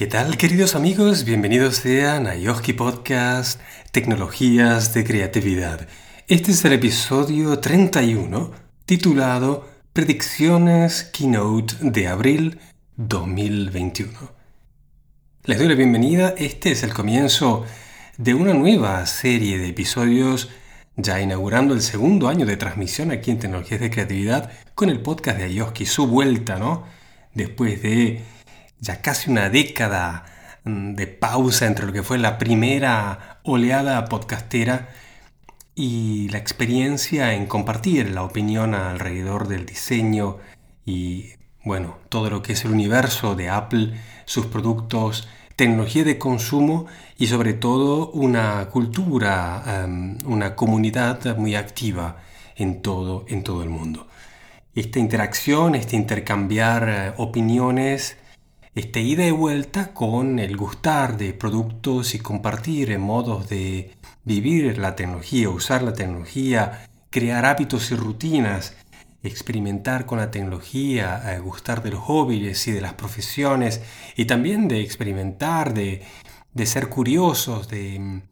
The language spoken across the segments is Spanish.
¿Qué tal queridos amigos? Bienvenidos sean a Yoski Podcast Tecnologías de Creatividad. Este es el episodio 31 titulado Predicciones Keynote de abril 2021. Les doy la bienvenida, este es el comienzo de una nueva serie de episodios ya inaugurando el segundo año de transmisión aquí en Tecnologías de Creatividad con el podcast de Ayoski, su vuelta, ¿no? Después de ya casi una década mm, de pausa entre lo que fue la primera oleada podcastera y la experiencia en compartir la opinión alrededor del diseño y bueno, todo lo que es el universo de Apple, sus productos, tecnología de consumo y sobre todo una cultura, em, una comunidad muy activa en todo, en todo el mundo. Esta interacción, este intercambiar eh, opiniones, esta ida y vuelta con el gustar de productos y compartir modos de vivir la tecnología, usar la tecnología, crear hábitos y rutinas, experimentar con la tecnología, eh, gustar de los hobbies y de las profesiones y también de experimentar, de, ser curiosos, de,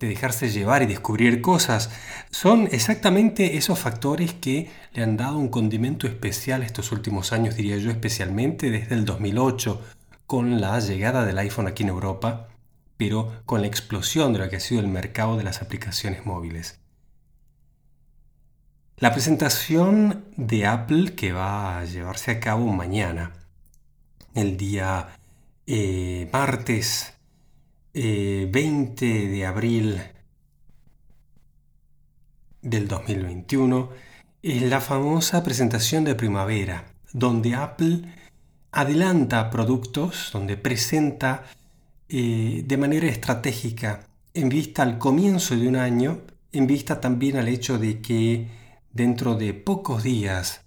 de dejarse llevar y descubrir cosas, son exactamente esos factores que le han dado un condimento especial estos últimos años, diría yo, especialmente desde el 2008, con la llegada del iPhone aquí en Europa, pero con la explosión de lo que ha sido el mercado de las aplicaciones móviles. La presentación de Apple que va a llevarse a cabo mañana, el día eh, martes 20 eh, de abril del 2021 es la famosa presentación de primavera, donde Apple adelanta productos, donde presenta eh, de manera estratégica en vista al comienzo de un año, en vista también al hecho de que dentro de pocos días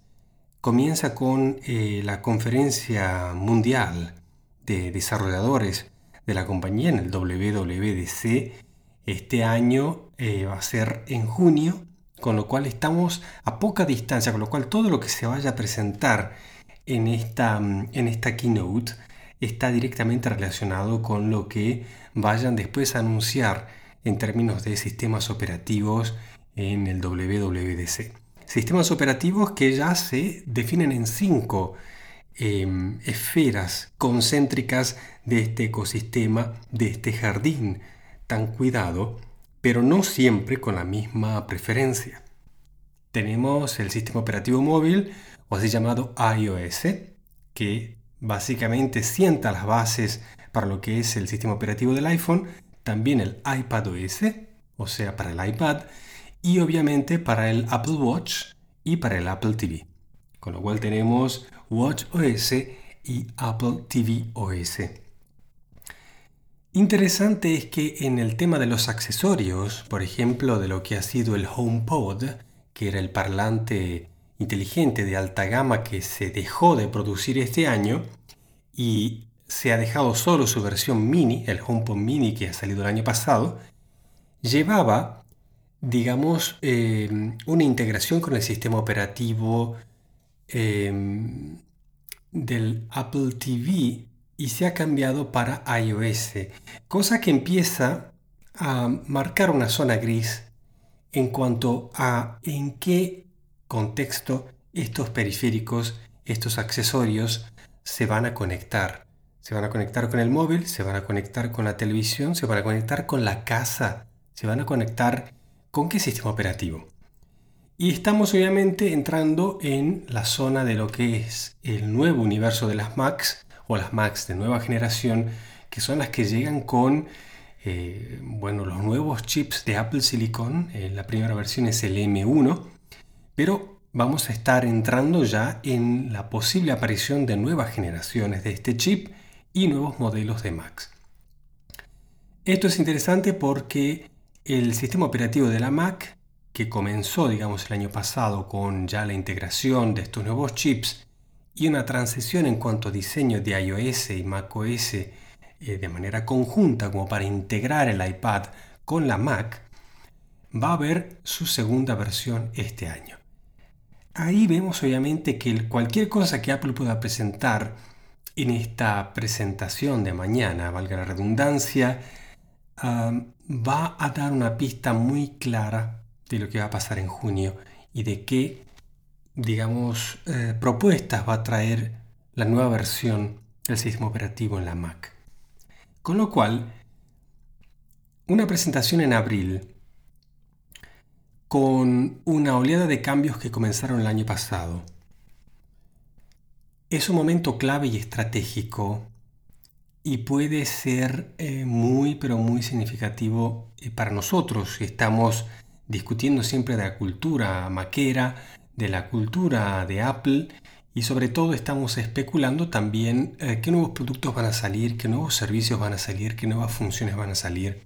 comienza con eh, la conferencia mundial de desarrolladores de la compañía en el WWDC. Este año eh, va a ser en junio, con lo cual estamos a poca distancia, con lo cual todo lo que se vaya a presentar en esta, mm, en esta keynote está directamente relacionado con lo que vayan después a anunciar en términos de sistemas operativos en el WWDC. Sistemas operativos que ya se definen en cinco Em, esferas concéntricas de este ecosistema, de este jardín tan cuidado, pero no siempre con la misma preferencia. Tenemos el sistema operativo móvil, o así llamado iOS, que básicamente sienta las bases para lo que es el sistema operativo del iPhone, también el iPadOS, o sea, para el iPad, y obviamente para el Apple Watch y para el Apple TV. Con lo cual tenemos Watch OS y Apple TV OS. Interesante es que en el tema de los accesorios, por ejemplo, de lo que ha sido el HomePod, que era el parlante inteligente de alta gama que se dejó de producir este año y se ha dejado solo su versión mini, el HomePod mini que ha salido el año pasado, llevaba, digamos, eh, una integración con el sistema operativo Em, del Apple TV y se ha cambiado para iOS, cosa que empieza a marcar una zona gris en cuanto a en qué contexto estos periféricos, estos accesorios se van a conectar. Se van a conectar con el móvil, se van a conectar con la televisión, se van a conectar con la casa, se van a conectar con qué sistema operativo. Y estamos obviamente entrando en la zona de lo que es el nuevo universo de las Macs o las Macs de nueva generación, que son las que llegan con eh, bueno, los nuevos chips de Apple Silicon. Eh, la primera versión es el M1, pero vamos a estar entrando ya en la posible aparición de nuevas generaciones de este chip y nuevos modelos de Macs. Esto es interesante porque el sistema operativo de la Mac que comenzó, digamos, el año pasado con ya la integración de estos nuevos chips y una transición en cuanto a diseño de iOS y macOS eh, de manera conjunta como para integrar el iPad con la Mac, va a haber su segunda versión este año. Ahí vemos obviamente que cualquier cosa que Apple pueda presentar en esta presentación de mañana, valga la redundancia, va a dar una pista muy clara de lo que va a pasar en junio y de qué, digamos, eh, propuestas va a traer la nueva versión del sistema operativo en la Mac. Con lo cual, una presentación en abril con una oleada de cambios que comenzaron el año pasado. Es un momento clave y estratégico y puede ser eh, muy pero muy significativo eh, para nosotros. Estamos discutiendo siempre de la cultura maquera, de la cultura de Apple y sobre todo estamos especulando también eh, qué nuevos productos van a salir, qué nuevos servicios van a salir, qué nuevas funciones van a salir.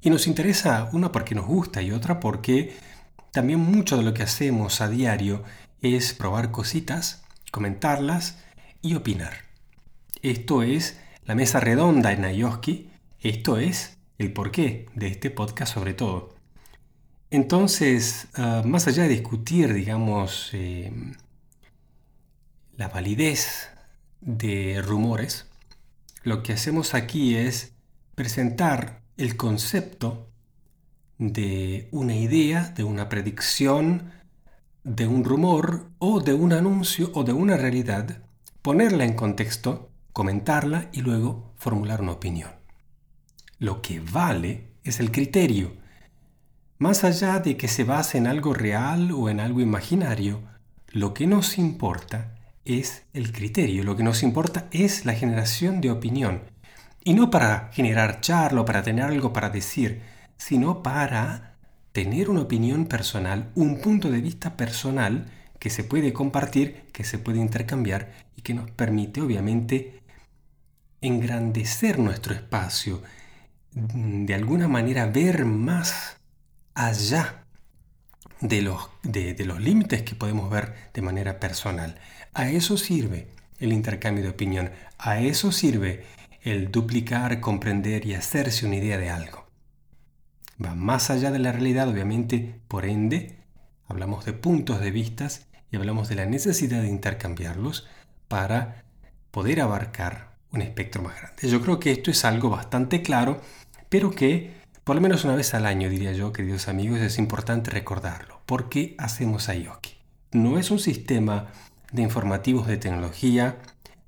Y nos interesa una porque nos gusta y otra porque también mucho de lo que hacemos a diario es probar cositas, comentarlas y opinar. Esto es la mesa redonda en Ayoski, esto es el porqué de este podcast sobre todo. Entonces, ah, más allá de discutir, digamos, eh, la validez de rumores, lo que hacemos aquí es presentar el concepto de una idea, de una predicción, de un rumor o de un anuncio o de una realidad, ponerla en contexto, comentarla y luego formular una opinión. Lo que vale es el criterio. Más allá de que se base en algo real o en algo imaginario, lo que nos importa es el criterio, lo que nos importa es la generación de opinión y no para generar charla o para tener algo para decir, sino para tener una opinión personal, un punto de vista personal que se puede compartir, que se puede intercambiar y que nos permite obviamente engrandecer nuestro espacio, de alguna manera ver más allá de los, de los límites que podemos ver de manera personal. A eso sirve el intercambio de opinión, a eso sirve el duplicar, comprender y hacerse una idea de algo. Va más allá de la realidad, obviamente, por ende, hablamos de puntos de vistas y hablamos de la necesidad de intercambiarlos para poder abarcar un espectro más grande. Yo creo que esto es algo bastante claro, pero que por lo menos una vez al año, diría yo, queridos amigos, es importante recordarlo. ¿Por qué hacemos Ayoki? No es un sistema de informativos de tecnología,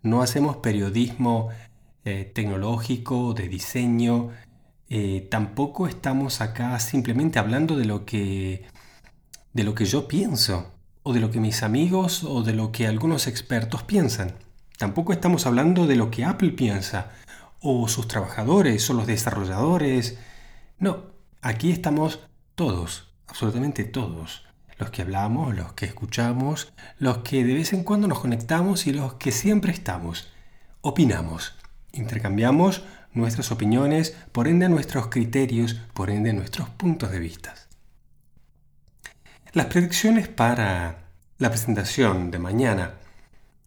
no hacemos periodismo eh, tecnológico, de diseño. Eh, tampoco estamos acá simplemente hablando de lo que de lo que yo pienso o de lo que mis amigos o de lo que algunos expertos piensan. Tampoco estamos hablando de lo que Apple piensa o sus trabajadores o los desarrolladores. No, aquí estamos todos, absolutamente todos. Los que hablamos, los que escuchamos, los que de vez en cuando nos conectamos y los que siempre estamos. Opinamos. Intercambiamos nuestras opiniones, por ende nuestros criterios, por ende nuestros puntos de vista. Las predicciones para la presentación de mañana,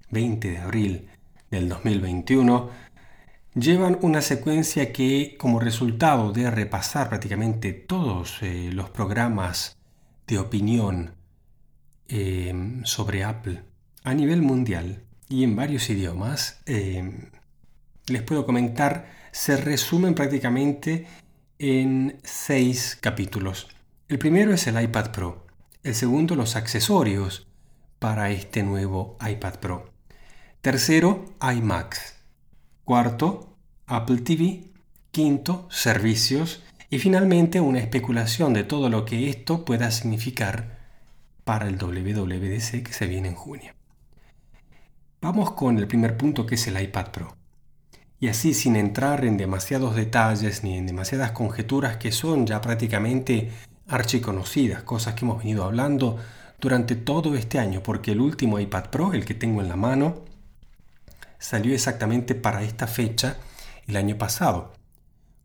20 de abril del 2021, llevan una secuencia que, como resultado de repasar prácticamente todos eh, los programas de opinión eh, sobre Apple a nivel mundial y en varios idiomas, eh, les puedo comentar se resumen prácticamente en seis capítulos. El primero es el iPad Pro. El segundo, los accesorios para este nuevo iPad Pro. Tercero, iMac. Cuarto, Apple TV. Quinto, servicios. Y finalmente, una especulación de todo lo que esto pueda significar para el WWDC que se viene en junio. Vamos con el primer punto que es el iPad Pro y así sin entrar en demasiados detalles ni en demasiadas conjeturas que son ya prácticamente archiconocidas, cosas que hemos venido hablando durante todo este año, porque el último iPad Pro, el que tengo en la mano, salió exactamente para esta fecha el año pasado.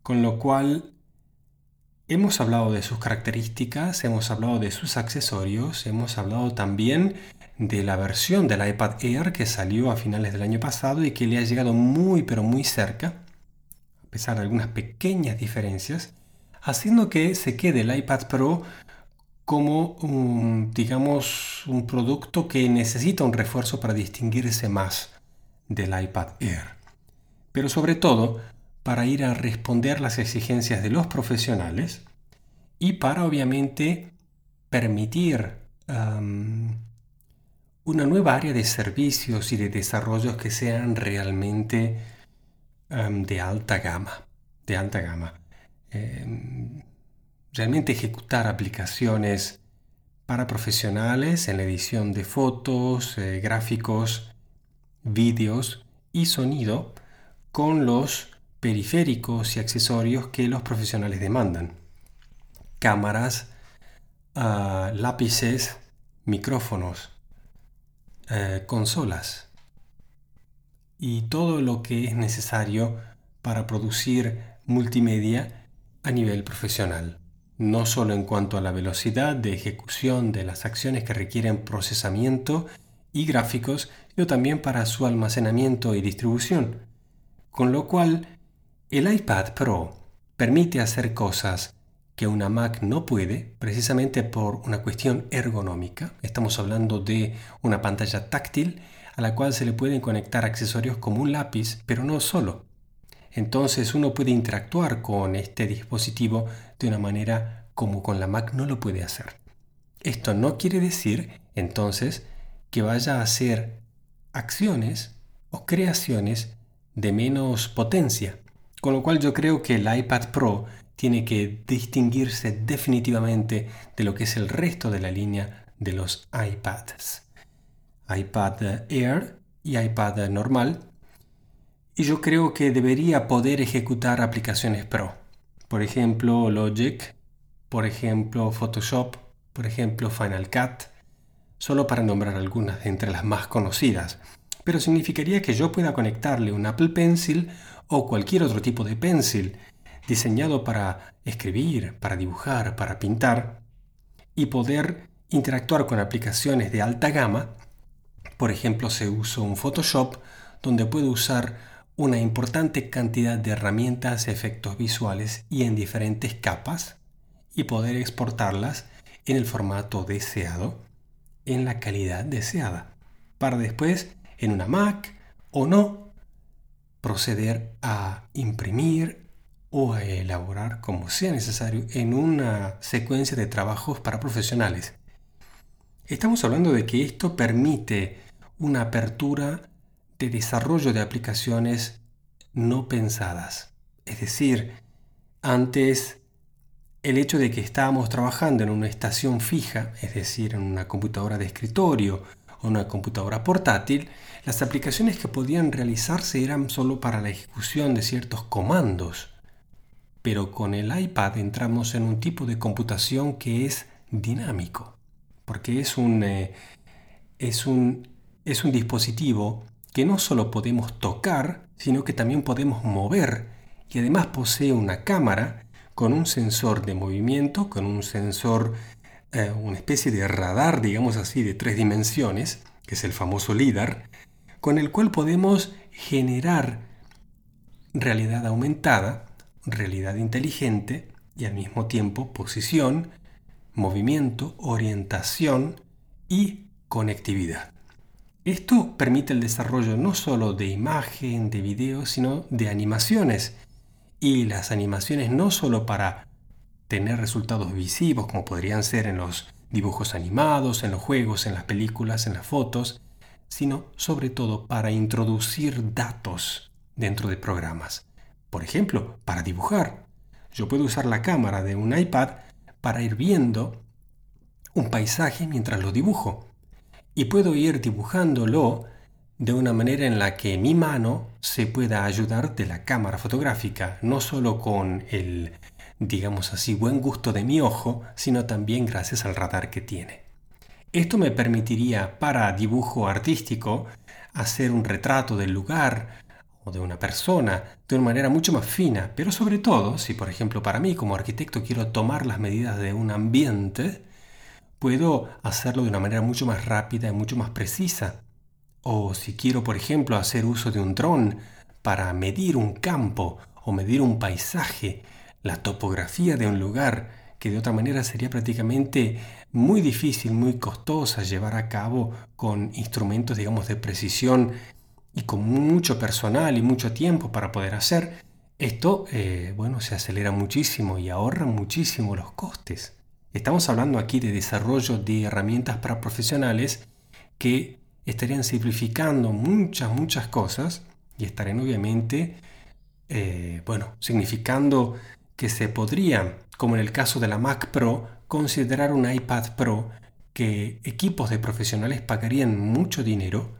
Con lo cual hemos hablado de sus características, hemos hablado de sus accesorios, hemos hablado también de la versión del iPad Air que salió a finales del año pasado y que le ha llegado muy pero muy cerca, a pesar de algunas pequeñas diferencias, haciendo que se quede el iPad Pro como un, digamos, un producto que necesita un refuerzo para distinguirse más del iPad Air. Pero sobre todo para ir a responder las exigencias de los profesionales y para obviamente permitir una nueva área de servicios y de desarrollos que sean realmente de alta gama. De alta gama. Em, realmente ejecutar aplicaciones para profesionales en la edición de fotos, eh, gráficos, vídeos y sonido con los periféricos y accesorios que los profesionales demandan. Cámaras, ah, lápices, micrófonos, eh, consolas y todo lo que es necesario para producir multimedia a nivel profesional, no solo en cuanto a la velocidad de ejecución de las acciones que requieren procesamiento y gráficos, sino también para su almacenamiento y distribución. Con lo cual, el iPad Pro permite hacer cosas que una Mac no puede, precisamente por una cuestión ergonómica. Estamos hablando de una pantalla táctil a la cual se le pueden conectar accesorios como un lápiz, pero no solo. Entonces uno puede interactuar con este dispositivo de una manera como con la Mac no lo puede hacer. Esto no quiere decir entonces que vaya a hacer acciones o creaciones de menos potencia. Con lo cual yo creo que el iPad Pro tiene que distinguirse definitivamente de lo que es el resto de la línea de los iPads. iPad Air y iPad normal. Y yo creo que debería poder ejecutar aplicaciones Pro. Por ejemplo, Logic, por ejemplo, Photoshop, por ejemplo, Final Cut, solo para nombrar algunas de entre las más conocidas. Pero significaría que yo pueda conectarle un Apple Pencil o cualquier otro tipo de pencil diseñado para escribir, para dibujar, para pintar y poder interactuar con aplicaciones de alta gama. Por ejemplo, se usa un Photoshop donde puedo usar una importante cantidad de herramientas, efectos visuales y en diferentes capas y poder exportarlas en el formato deseado, en la calidad deseada, para después en una Mac o no proceder a imprimir, o a elaborar como sea necesario en una secuencia de trabajos para profesionales. Estamos hablando de que esto permite una apertura de desarrollo de aplicaciones no pensadas. Es decir, antes el hecho de que estábamos trabajando en una estación fija, es decir, en una computadora de escritorio o una computadora portátil, las aplicaciones que podían realizarse eran solo para la ejecución de ciertos comandos pero con el iPad entramos en un tipo de computación que es dinámico, porque es un, eh, es un, es un dispositivo que no solo podemos tocar, sino que también podemos mover y además posee una cámara con un sensor de movimiento, con un sensor, eh, una especie de radar, digamos así, de tres dimensiones, que es el famoso LIDAR, con el cual podemos generar realidad aumentada realidad inteligente y al mismo tiempo posición, movimiento, orientación y conectividad. Esto permite el desarrollo no solo de imagen, de video, sino de animaciones. Y las animaciones no solo para tener resultados visivos como podrían ser en los dibujos animados, en los juegos, en las películas, en las fotos, sino sobre todo para introducir datos dentro de programas. Por ejemplo, para dibujar. Yo puedo usar la cámara de un iPad para ir viendo un paisaje mientras lo dibujo. Y puedo ir dibujándolo de una manera en la que mi mano se pueda ayudar de la cámara fotográfica, no solo con el, digamos así, buen gusto de mi ojo, sino también gracias al radar que tiene. Esto me permitiría para dibujo artístico hacer un retrato del lugar, de una persona de una manera mucho más fina, pero sobre todo, si por ejemplo para mí como arquitecto quiero tomar las medidas de un ambiente, puedo hacerlo de una manera mucho más rápida y mucho más precisa. O si quiero, por ejemplo, hacer uso de un dron para medir un campo o medir un paisaje, la topografía de un lugar, que de otra manera sería prácticamente muy difícil, muy costosa llevar a cabo con instrumentos, digamos, de precisión y con mucho personal y mucho tiempo para poder hacer, esto, eh, bueno, se acelera muchísimo y ahorra muchísimo los costes. Estamos hablando aquí de desarrollo de herramientas para profesionales que estarían simplificando muchas, muchas cosas y estarían obviamente, eh, bueno, significando que se podría, como en el caso de la Mac Pro, considerar un iPad Pro que equipos de profesionales pagarían mucho dinero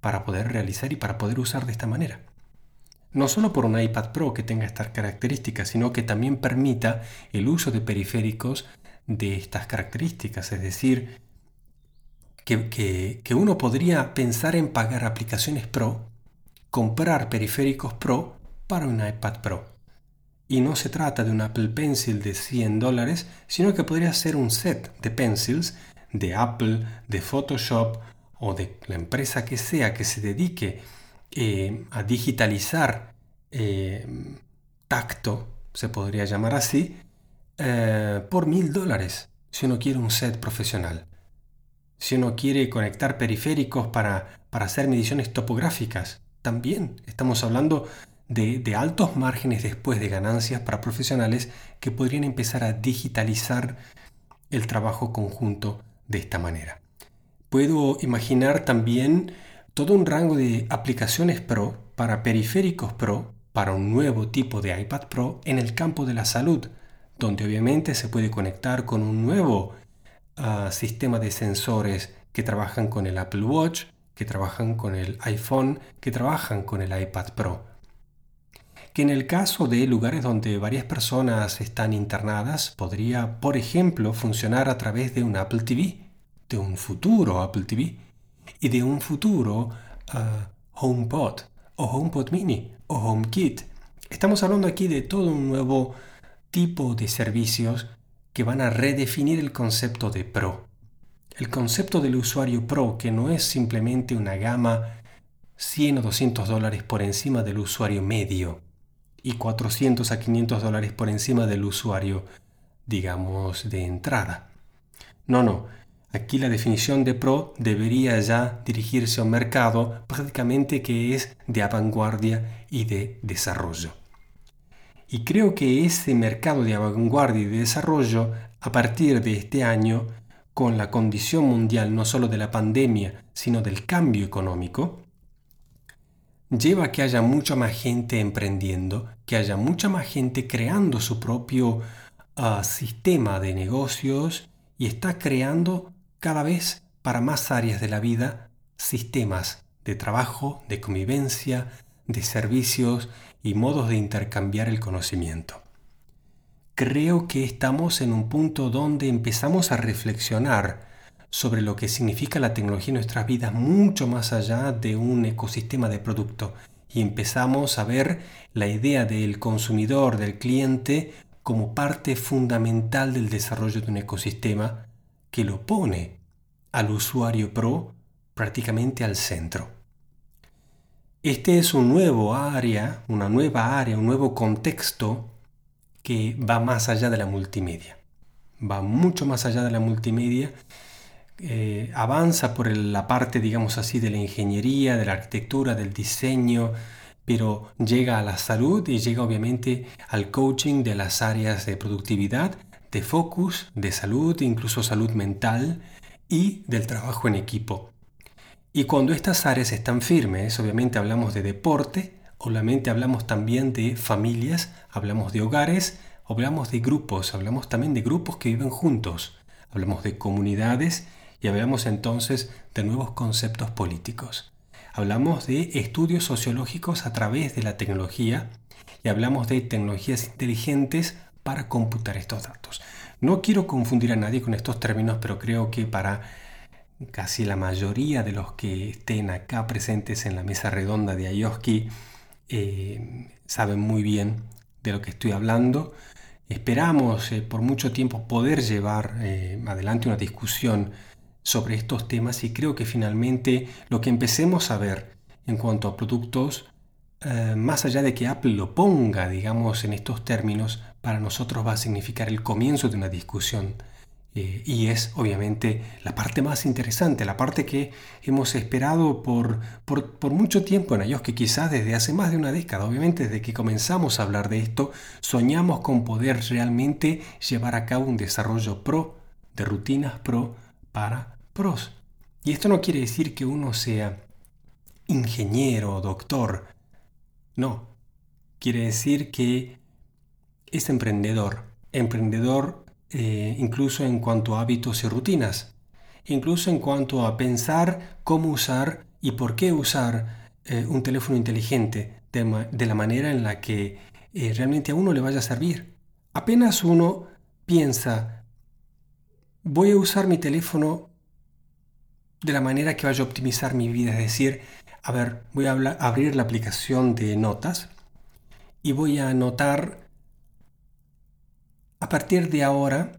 para poder realizar y para poder usar de esta manera. No solo por un iPad Pro que tenga estas características, sino que también permita el uso de periféricos de estas características, es decir, que, uno podría pensar en pagar aplicaciones Pro, comprar periféricos Pro para un iPad Pro. Y no se trata de un Apple Pencil de 100 dólares, sino que podría ser un set de pencils de Apple, de Photoshop o de la empresa que sea que se dedique eh, a digitalizar eh, tacto, se podría llamar así, eh, por mil dólares si uno quiere un set profesional. Si uno quiere conectar periféricos para, para hacer mediciones topográficas, también estamos hablando de, altos márgenes después de ganancias para profesionales que podrían empezar a digitalizar el trabajo conjunto de esta manera. Puedo imaginar también todo un rango de aplicaciones Pro para periféricos Pro para un nuevo tipo de iPad Pro en el campo de la salud, donde obviamente se puede conectar con un nuevo ah, sistema de sensores que trabajan con el Apple Watch, que trabajan con el iPhone, que trabajan con el iPad Pro. Que en el caso de lugares donde varias personas están internadas podría, por ejemplo, funcionar a través de un Apple TV, de un futuro Apple TV y de un futuro ah, HomePod o HomePod Mini o HomeKit. Estamos hablando aquí de todo un nuevo tipo de servicios que van a redefinir el concepto de Pro. El concepto del usuario Pro, que no es simplemente una gama 100 o 200 dólares por encima del usuario medio, y 400 a 500 dólares por encima del usuario, digamos, de entrada. No, no. Aquí la definición de pro debería ya dirigirse a un mercado prácticamente que es de vanguardia y de desarrollo. Y creo que ese mercado de vanguardia y de desarrollo, a partir de este año, con la condición mundial no solo de la pandemia, sino del cambio económico, lleva a que haya mucha más gente emprendiendo, que haya mucha más gente creando su propio ah, sistema de negocios y está creando cada vez para más áreas de la vida sistemas de trabajo, de convivencia, de servicios y modos de intercambiar el conocimiento. Creo que estamos en un punto donde empezamos a reflexionar sobre lo que significa la tecnología en nuestras vidas mucho más allá de un ecosistema de producto y empezamos a ver la idea del consumidor, del cliente, como parte fundamental del desarrollo de un ecosistema que lo pone al usuario pro prácticamente al centro. Este es un nuevo área, una nueva área, un nuevo contexto que va más allá de la multimedia. Va mucho más allá de la multimedia eh, avanza por la parte, digamos así, de la ingeniería, de la arquitectura, del diseño, pero llega a la salud y llega obviamente al coaching de las áreas de productividad, de focus, de salud, incluso salud mental y del trabajo en equipo. Y cuando estas áreas están firmes, obviamente hablamos de deporte, obviamente hablamos también de familias, hablamos de hogares, hablamos de grupos, hablamos también de grupos que viven juntos, hablamos de comunidades y hablamos entonces de nuevos conceptos políticos. Hablamos de estudios sociológicos a través de la tecnología y hablamos de tecnologías inteligentes para computar estos datos. No quiero confundir a nadie con estos términos, pero creo que para casi la mayoría de los que estén acá presentes en la mesa redonda de Ayoski eh, saben muy bien de lo que estoy hablando. Esperamos eh, por mucho tiempo poder llevar eh, adelante una discusión sobre estos temas y creo que finalmente lo que empecemos a ver en cuanto a productos, más allá de que Apple lo ponga, digamos, en estos términos, para nosotros va a significar el comienzo de una discusión Eh, y es obviamente la parte más interesante, la parte que hemos esperado por, por, mucho tiempo en ellos, que quizás desde hace más de una década, obviamente desde que comenzamos a hablar de esto, soñamos con poder realmente llevar a cabo un desarrollo pro, de rutinas pro para pros. Y esto no quiere decir que uno sea ingeniero, doctor, no, quiere decir que es emprendedor, emprendedor eh, incluso en cuanto a hábitos y rutinas, incluso en cuanto a pensar cómo usar y por qué usar eh, un teléfono inteligente de, la manera en la que eh, realmente a uno le vaya a servir. Apenas uno piensa, voy a usar mi teléfono de la manera que vaya a optimizar mi vida, es decir, a ver, voy a abrir la aplicación de notas y voy a anotar a partir de ahora,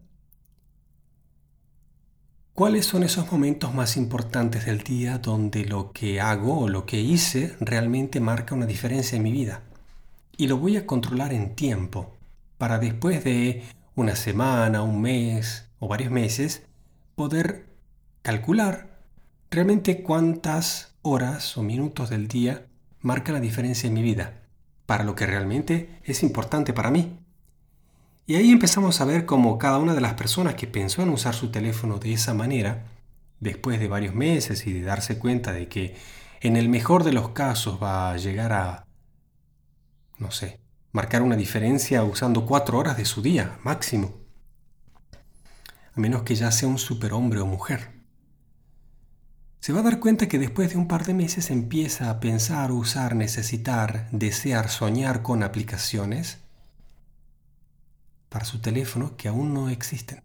¿cuáles son esos momentos más importantes del día donde lo que hago o lo que hice realmente marca una diferencia en mi vida? Y lo voy a controlar en tiempo, para después de una semana, un mes o varios meses, poder calcular realmente cuántas horas o minutos del día marcan la diferencia en mi vida, para lo que realmente es importante para mí. Y ahí empezamos a ver cómo cada una de las personas que pensó en usar su teléfono de esa manera, después de varios meses y de darse cuenta de que en el mejor de los casos va a llegar a, no sé, marcar una diferencia usando cuatro horas de su día máximo, a menos que ya sea un superhombre o mujer. Se va a dar cuenta que después de un par de meses empieza a pensar, usar, necesitar, desear, soñar con aplicaciones para su teléfono que aún no existen.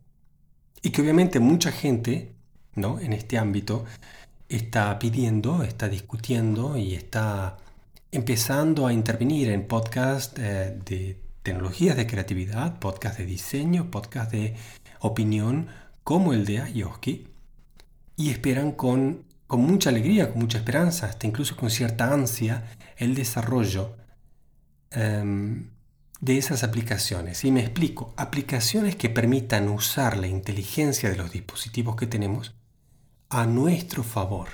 Y que obviamente mucha gente ¿no? en este ámbito está pidiendo, está discutiendo y está empezando a intervenir en podcasts eh, de tecnologías de creatividad, podcasts de diseño, podcasts de opinión como el de Ayoski y esperan con, con mucha alegría, con mucha esperanza, hasta incluso con cierta ansia, el desarrollo em, de esas aplicaciones. Y me explico, aplicaciones que permitan usar la inteligencia de los dispositivos que tenemos a nuestro favor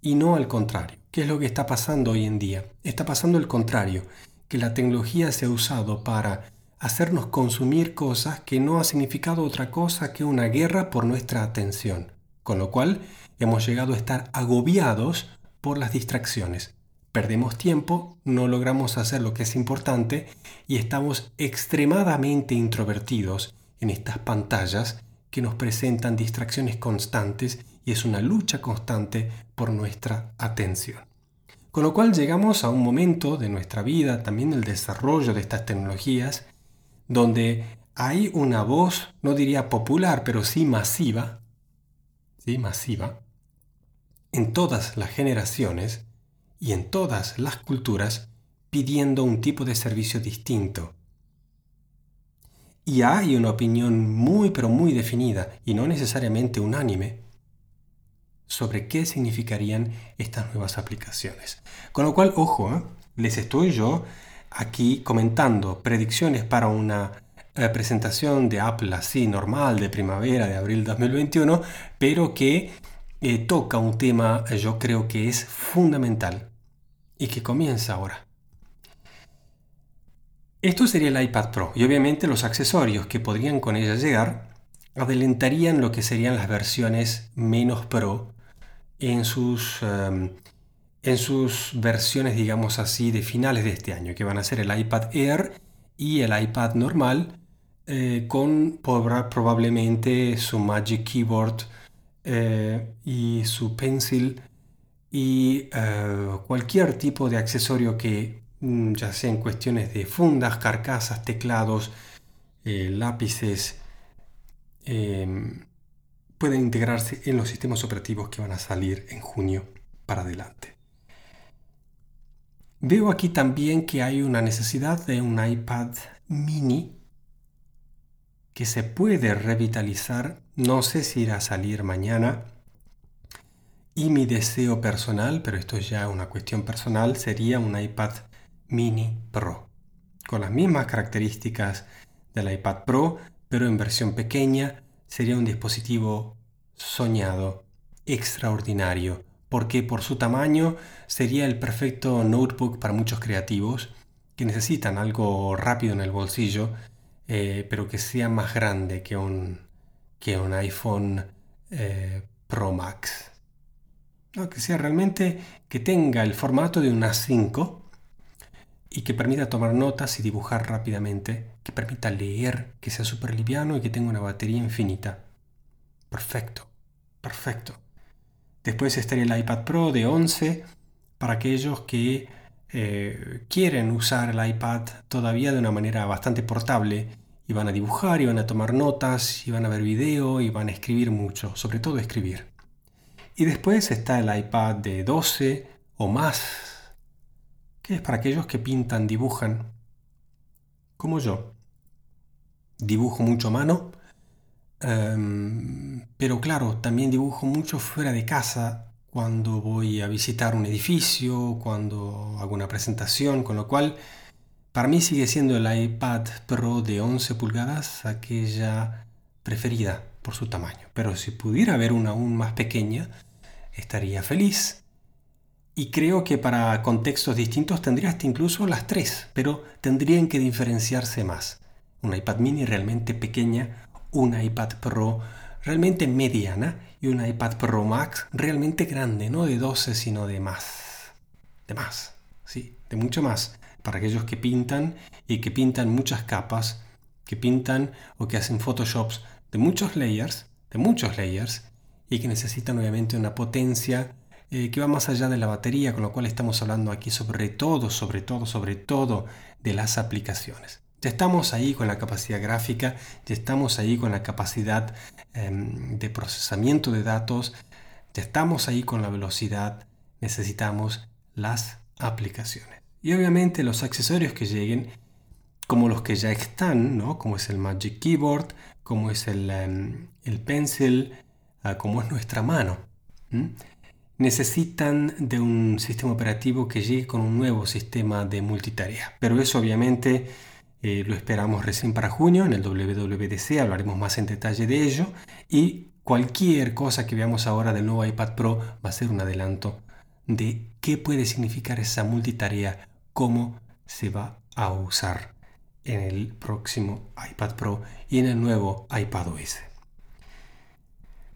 y no al contrario. ¿Qué es lo que está pasando hoy en día? Está pasando el contrario, que la tecnología se ha usado para hacernos consumir cosas que no ha significado otra cosa que una guerra por nuestra atención, con lo cual hemos llegado a estar agobiados por las distracciones perdemos tiempo, no logramos hacer lo que es importante y estamos extremadamente introvertidos en estas pantallas que nos presentan distracciones constantes y es una lucha constante por nuestra atención. Con lo cual llegamos a un momento de nuestra vida, también del desarrollo de estas tecnologías, donde hay una voz, no diría popular, pero sí masiva, sí masiva, en todas las generaciones, y en todas las culturas pidiendo un tipo de servicio distinto. Y hay una opinión muy pero muy definida y no necesariamente unánime sobre qué significarían estas nuevas aplicaciones. Con lo cual, ojo, ¿eh? les estoy yo aquí comentando predicciones para una eh, presentación de Apple así normal de primavera de abril 2021, pero que eh, toca un tema yo creo que es fundamental y que comienza ahora. Esto sería el iPad Pro y obviamente los accesorios que podrían con ella llegar adelantarían lo que serían las versiones menos Pro en sus, em, en sus versiones, digamos así, de finales de este año, que van a ser el iPad Air y el iPad normal, eh, con probablemente su Magic Keyboard eh, y su Pencil y eh, cualquier tipo de accesorio que, mm, ya sea en cuestiones de fundas, carcasas, teclados, eh, lápices, em, pueden integrarse en los sistemas operativos que van a salir en junio para adelante. Veo aquí también que hay una necesidad de un iPad mini que se puede revitalizar. No sé si irá a salir mañana y mi deseo personal, pero esto es ya una cuestión personal, sería un iPad mini Pro. Con las mismas características del iPad Pro, pero en versión pequeña, sería un dispositivo soñado, extraordinario, porque por su tamaño sería el perfecto notebook para muchos creativos que necesitan algo rápido en el bolsillo, eh, pero que sea más grande que un, que un iPhone eh, Pro Max. Que sea realmente que tenga el formato de un A5 y que permita tomar notas y dibujar rápidamente, que permita leer, que sea súper liviano y que tenga una batería infinita. Perfecto, perfecto. Después estaría el iPad Pro de 11 para aquellos que eh, quieren usar el iPad todavía de una manera bastante portable y van a dibujar y van a tomar notas y van a ver video y van a escribir mucho, sobre todo escribir. Y después está el iPad de 12 o más que es para aquellos que pintan, dibujan, como yo. Dibujo mucho a mano, em, pero claro, también dibujo mucho fuera de casa cuando voy a visitar un edificio, cuando hago una presentación, con lo cual para mí sigue siendo el iPad Pro de 11 pulgadas aquella preferida por su tamaño. Pero si pudiera haber una aún más pequeña, estaría feliz y creo que para contextos distintos tendría incluso las tres, pero tendrían que diferenciarse más. Un iPad mini realmente pequeña, un iPad Pro realmente mediana y un iPad Pro Max realmente grande, no de 12 sino de más. De más, sí, de mucho más. Para aquellos que pintan y que pintan muchas capas, que pintan o que hacen Photoshops de muchos layers, de muchos layers, y que necesitan obviamente una potencia eh, que va más allá de la batería, con lo cual estamos hablando aquí sobre todo, sobre todo, sobre todo de las aplicaciones. Ya estamos ahí con la capacidad gráfica, ya estamos ahí con la capacidad em, de procesamiento de datos, ya estamos ahí con la velocidad, necesitamos las aplicaciones. Y obviamente los accesorios que lleguen, como los que ya están, ¿no? como es el Magic Keyboard, como es el, em, el Pencil, ah, como es nuestra mano necesitan de un sistema operativo que llegue con un nuevo sistema de multitarea. Pero eso obviamente eh, lo esperamos recién para junio en el WWDC, hablaremos más en detalle de ello y cualquier cosa que veamos ahora del nuevo iPad Pro va a ser un adelanto de qué puede significar esa multitarea, cómo se va a usar en el próximo iPad Pro y en el nuevo iPad OS.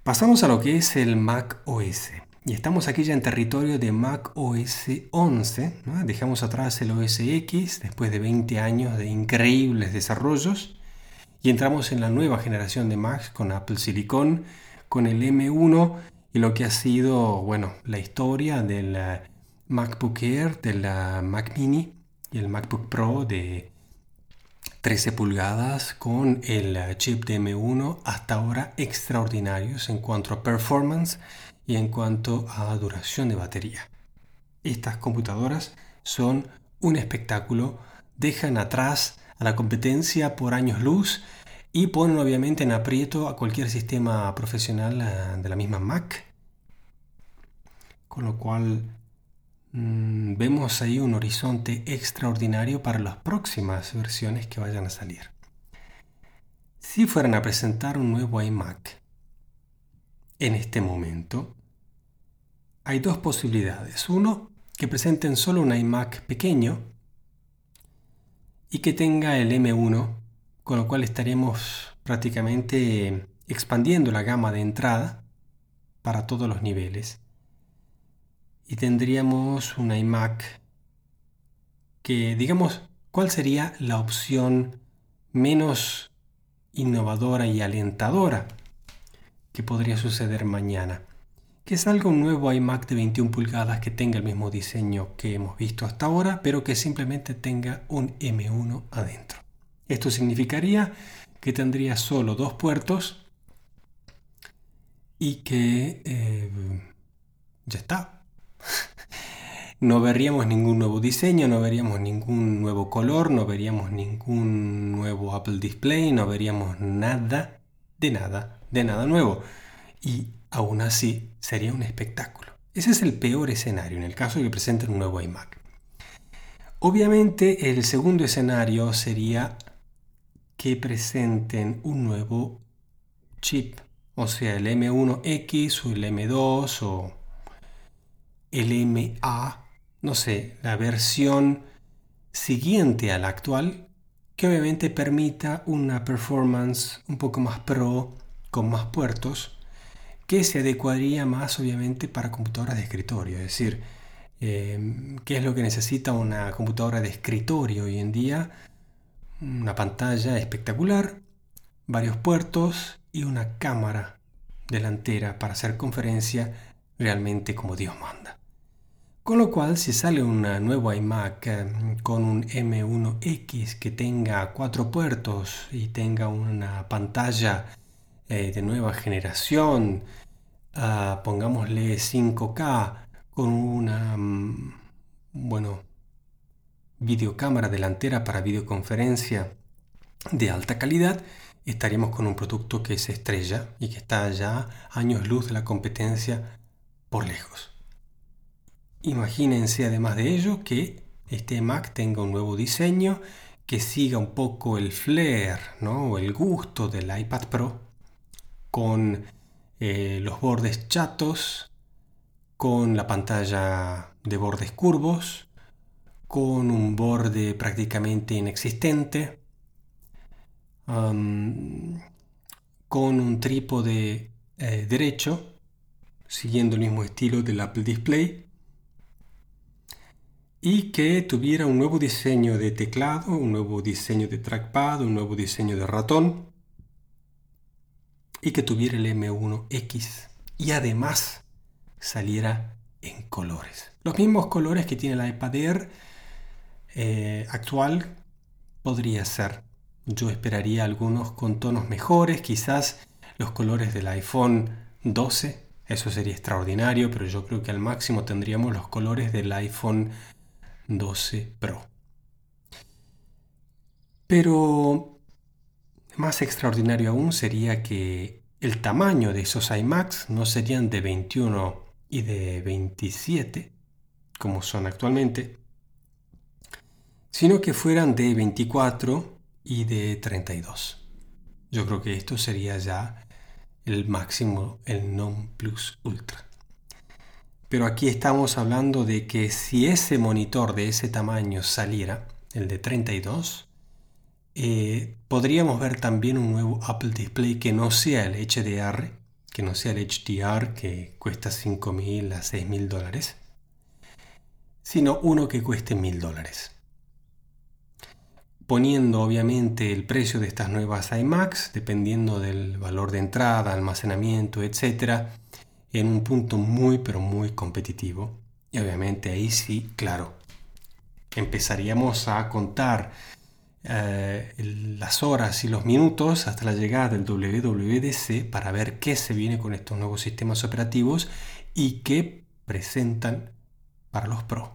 Pasamos a lo que es el Mac OS. Y estamos aquí ya en territorio de Mac OS 11. Dejamos atrás el OS X después de 20 años de increíbles desarrollos. Y entramos en la nueva generación de Macs con Apple Silicon, con el M1 y lo que ha sido, bueno, la historia del eh, MacBook Air, del Mac Mini y el MacBook Pro de 13 pulgadas con el eh, chip de M1 hasta ahora extraordinarios en cuanto a performance y en cuanto a duración de batería. Estas computadoras son un espectáculo, dejan atrás a la competencia por años luz y ponen obviamente en aprieto a cualquier sistema profesional eh, de la misma Mac. Con lo cual mm, vemos ahí un horizonte extraordinario para las próximas versiones que vayan a salir. Si fueran a presentar un nuevo iMac en este momento, hay dos posibilidades. Uno, que presenten solo un iMac pequeño y que tenga el M1, con lo cual estaremos prácticamente expandiendo la gama de entrada para todos los niveles. Y tendríamos un iMac que, digamos, ¿cuál sería la opción menos innovadora y alentadora que podría suceder mañana? que salga un nuevo iMac de 21 pulgadas que tenga el mismo diseño que hemos visto hasta ahora, pero que simplemente tenga un M1 adentro. Esto significaría que tendría solo dos puertos y que eh, ya está. no veríamos ningún nuevo diseño, no veríamos ningún nuevo color, no veríamos ningún nuevo Apple Display, no veríamos nada, de nada, de nada nuevo. Y aún así sería un espectáculo. Ese es el peor escenario en el caso de que presenten un nuevo iMac. Obviamente el segundo escenario sería que presenten un nuevo chip, o sea, el M1X o el M2 o el MA, no sé, la versión siguiente a la actual, que obviamente permita una performance un poco más pro, con más puertos, que se adecuaría más obviamente para computadoras de escritorio, es decir, eh, ¿qué es lo que necesita una computadora de escritorio hoy en día? Una pantalla espectacular, varios puertos y una cámara delantera para hacer conferencia realmente como Dios manda. Con lo cual, si sale una nueva iMac eh, con un M1X que tenga cuatro puertos y tenga una pantalla eh, de nueva generación, ah, pongámosle 5K, con una mm, bueno, videocámara delantera para videoconferencia de alta calidad, estaríamos con un producto que es estrella y que está ya años luz de la competencia lejos. Imagínense además de ello que este Mac tenga un nuevo diseño que siga un poco el flair ¿no? o el gusto del iPad Pro con eh, los bordes chatos, con la pantalla de bordes curvos, con un borde prácticamente inexistente, con un trípode eh, derecho, siguiendo el mismo estilo del Apple Display, y que tuviera un nuevo diseño de teclado, un nuevo diseño de trackpad, un nuevo diseño de ratón y que tuviera el M1X y además saliera en colores. Los mismos colores que tiene la iPad Air eh, actual podría ser. Yo esperaría algunos con tonos mejores, quizás los colores del iPhone 12, eso sería extraordinario, pero yo creo que al máximo tendríamos los colores del iPhone 12 Pro. Pero más extraordinario aún sería que el tamaño de esos iMacs no serían de 21 y de 27, como son actualmente, sino que fueran de 24 y de 32. Yo creo que esto sería ya el máximo, el non plus ultra. Pero aquí estamos hablando de que si ese monitor de ese tamaño saliera, el de 32, eh, podríamos ver también un nuevo Apple Display que no sea el HDR, que no sea el HDR que cuesta 5.000 a 6.000 dólares, sino uno que cueste 1.000 dólares. Poniendo obviamente el precio de estas nuevas iMacs, dependiendo del valor de entrada, almacenamiento, etc., en un punto muy pero muy competitivo. Y obviamente ahí sí, claro, empezaríamos a contar eh, las horas y los minutos hasta la llegada del WWDC para ver qué se viene con estos nuevos sistemas operativos y qué presentan para los Pro.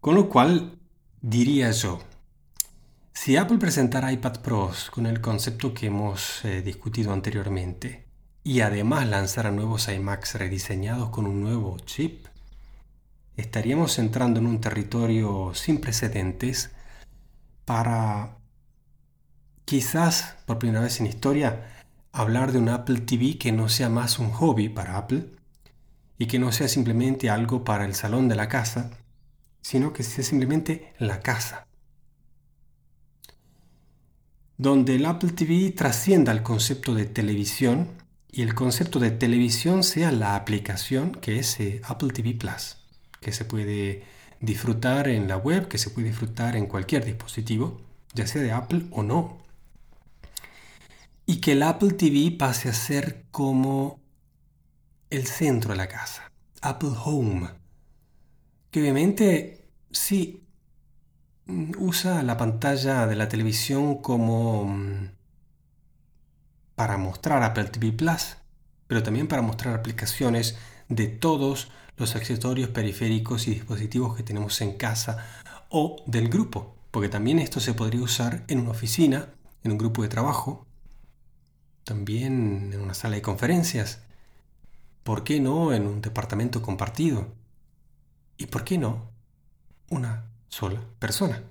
Con lo cual, diría yo, si Apple presentara iPad Pros con el concepto que hemos eh, discutido anteriormente, y además lanzara nuevos iMacs rediseñados con un nuevo chip, estaríamos entrando en un territorio sin precedentes para quizás por primera vez en historia hablar de un Apple TV que no sea más un hobby para Apple y que no sea simplemente algo para el salón de la casa, sino que sea simplemente la casa. Donde el Apple TV trascienda el concepto de televisión y el concepto de televisión sea la aplicación que es eh, Apple TV Plus, que se puede disfrutar en la web, que se puede disfrutar en cualquier dispositivo, ya sea de Apple o no. Y que el Apple TV pase a ser como el centro de la casa, Apple Home, que obviamente sí usa la pantalla de la televisión como mm, para mostrar Apple TV Plus, pero también para mostrar aplicaciones de todos los accesorios periféricos y dispositivos que tenemos en casa o del grupo, porque también esto se podría usar en una oficina, en un grupo de trabajo, también en una sala de conferencias, ¿por qué no en un departamento compartido? ¿Y por qué no una sola persona?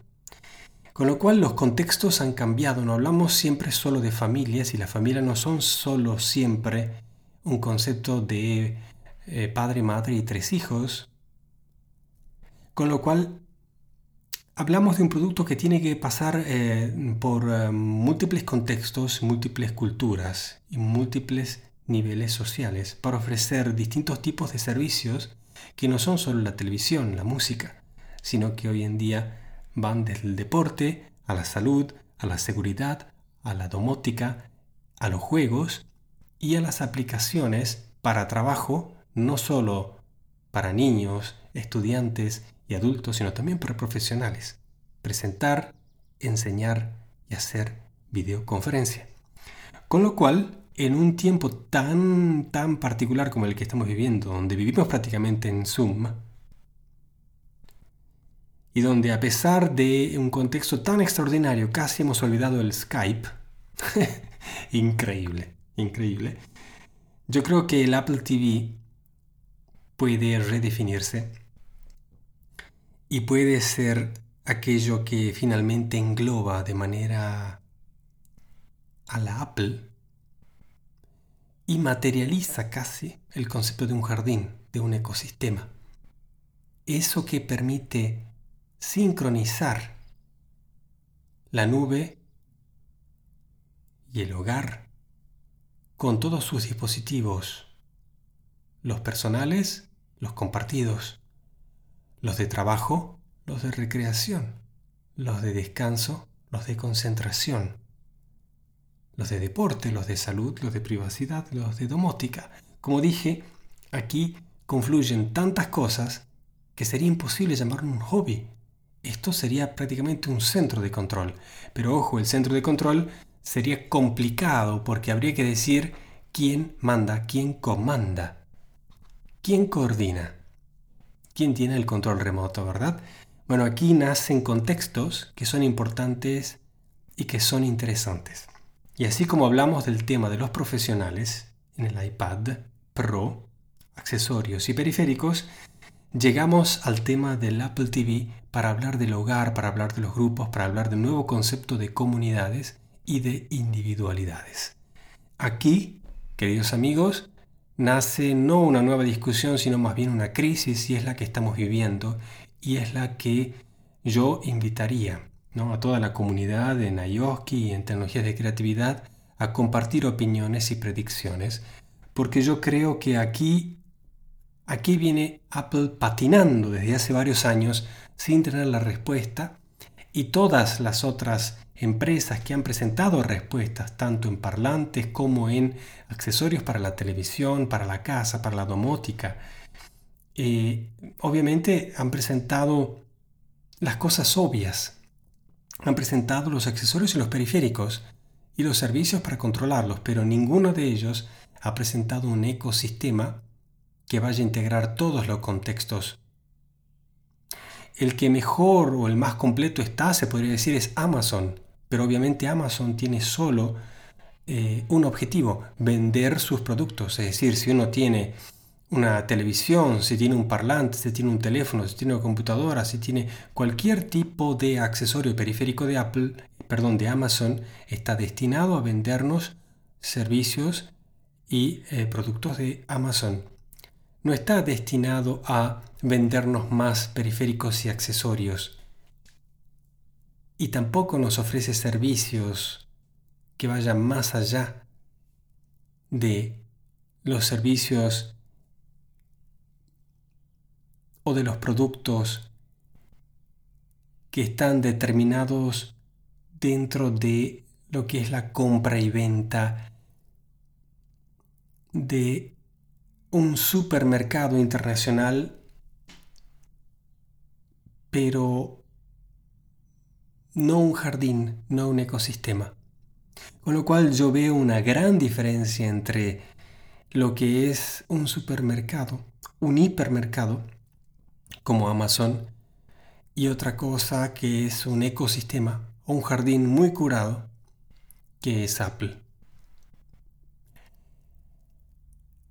Con lo cual los contextos han cambiado, no hablamos siempre solo de familias y las familias no son solo siempre un concepto de eh, padre, madre y tres hijos. Con lo cual hablamos de un producto que tiene que pasar eh, por eh, múltiples contextos, múltiples culturas y múltiples niveles sociales para ofrecer distintos tipos de servicios que no son solo la televisión, la música, sino que hoy en día van desde el deporte, a la salud, a la seguridad, a la domótica, a los juegos y a las aplicaciones para trabajo, no solo para niños, estudiantes y adultos, sino también para profesionales. Presentar, enseñar y hacer videoconferencia. Con lo cual, en un tiempo tan, tan particular como el que estamos viviendo, donde vivimos prácticamente en Zoom, y donde a pesar de un contexto tan extraordinario casi hemos olvidado el Skype, increíble, increíble, yo creo que el Apple TV puede redefinirse y puede ser aquello que finalmente engloba de manera a la Apple y materializa casi el concepto de un jardín, de un ecosistema. Eso que permite sincronizar la nube y el hogar con todos sus dispositivos, los personales, los compartidos, los de trabajo, los de recreación, los de descanso, los de concentración, los de deporte, los de salud, los de privacidad, los de domótica. Como dije, aquí confluyen tantas cosas que sería imposible llamarlo un hobby, esto sería prácticamente un centro de control. Pero ojo, el centro de control sería complicado porque habría que decir quién manda, quién comanda, quién coordina, quién tiene el control remoto, ¿verdad? Bueno, aquí nacen contextos que son importantes y que son interesantes. Y así como hablamos del tema de los profesionales en el iPad Pro, accesorios y periféricos, llegamos al tema del Apple TV para hablar del hogar, para hablar de los grupos, para hablar del nuevo concepto de comunidades y de individualidades. Aquí, queridos amigos, nace no una nueva discusión, sino más bien una crisis y es la que estamos viviendo y es la que yo invitaría a toda la comunidad en Ayoski y en tecnologías de creatividad a compartir opiniones y predicciones, porque yo creo que aquí, aquí viene Apple patinando desde hace varios años sin tener la respuesta y todas las otras empresas que han presentado respuestas tanto en parlantes como en accesorios para la televisión, para la casa, para la domótica, eh, obviamente han presentado las cosas obvias. Han presentado los accesorios y los periféricos y los servicios para controlarlos, pero ninguno de ellos ha presentado un ecosistema que vaya a integrar todos los contextos el que mejor o el más completo está, se podría decir, es Amazon. Pero obviamente Amazon tiene solo eh, un objetivo, vender sus productos. Es decir, si uno tiene una televisión, si tiene un parlante, si tiene un teléfono, si tiene una computadora, si tiene cualquier tipo de accesorio periférico de Apple, perdón, de Amazon, está destinado a vendernos servicios y eh, productos de Amazon no está destinado a vendernos más periféricos y accesorios. Y tampoco nos ofrece servicios que vayan más allá de los servicios o de los productos que están determinados dentro de lo que es la compra y venta de un supermercado internacional, pero no un jardín, no un ecosistema. Con lo cual yo veo una gran diferencia entre lo que es un supermercado, un hipermercado, como Amazon, y otra cosa que es un ecosistema o un jardín muy curado, que es Apple.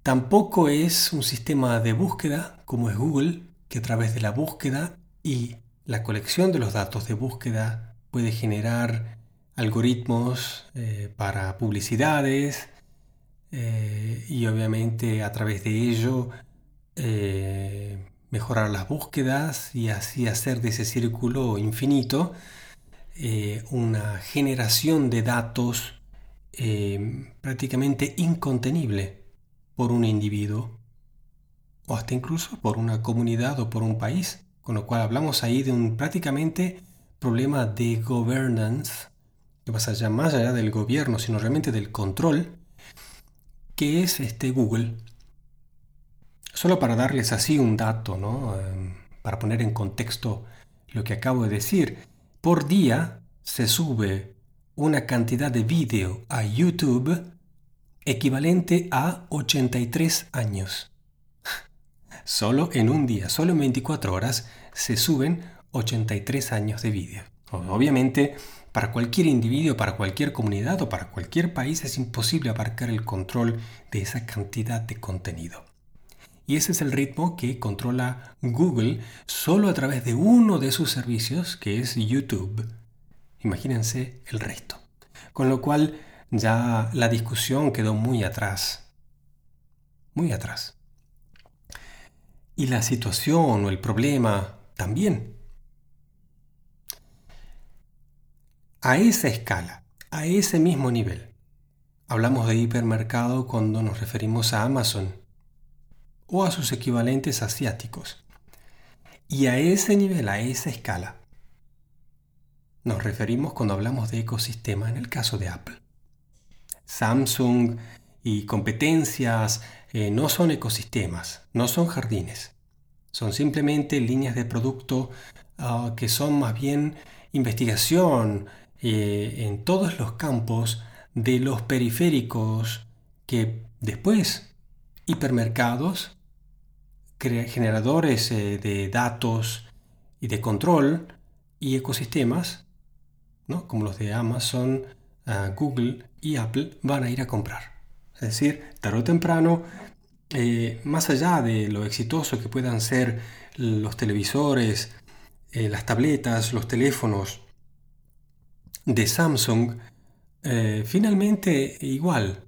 Tampoco es un sistema de búsqueda como es Google, que a través de la búsqueda y la colección de los datos de búsqueda puede generar algoritmos eh, para publicidades eh, y obviamente a través de ello eh, mejorar las búsquedas y así hacer de ese círculo infinito una generación de datos prácticamente incontenible por un individuo o hasta incluso por una comunidad o por un país, con lo cual hablamos ahí de un prácticamente problema de governance que pasa ya más allá del gobierno, sino realmente del control, que es este Google. Solo para darles así un dato, ¿no? Em, para poner en contexto lo que acabo de decir, por día se sube una cantidad de vídeo a YouTube equivalente a 83 años. Solo en un día, solo en 24 horas, se suben 83 años de vídeo. Obviamente, para cualquier individuo, para cualquier comunidad o para cualquier país es imposible abarcar el control de esa cantidad de contenido. Y ese es el ritmo que controla Google solo a través de uno de sus servicios, que es YouTube. Imagínense el resto. Con lo cual ya la discusión quedó muy atrás. Muy atrás. Y la situación o el problema también. A esa escala, a ese mismo nivel, hablamos de hipermercado cuando nos referimos a Amazon o a sus equivalentes asiáticos. Y a ese nivel, a esa escala, nos referimos cuando hablamos de ecosistema en el caso de Apple. Samsung y competencias eh, no son ecosistemas, no son jardines. Son simplemente líneas de producto ah, que son más bien investigación, eh, en todos los campos de los periféricos que después hipermercados, generadores eh, de datos y de control y ecosistemas, ¿no? como los de Amazon, ah, Google y Apple, van a ir a comprar. Es decir, tarde o temprano, eh, más allá de lo exitoso que puedan ser los televisores, las tabletas, los teléfonos, de Samsung, eh, finalmente igual,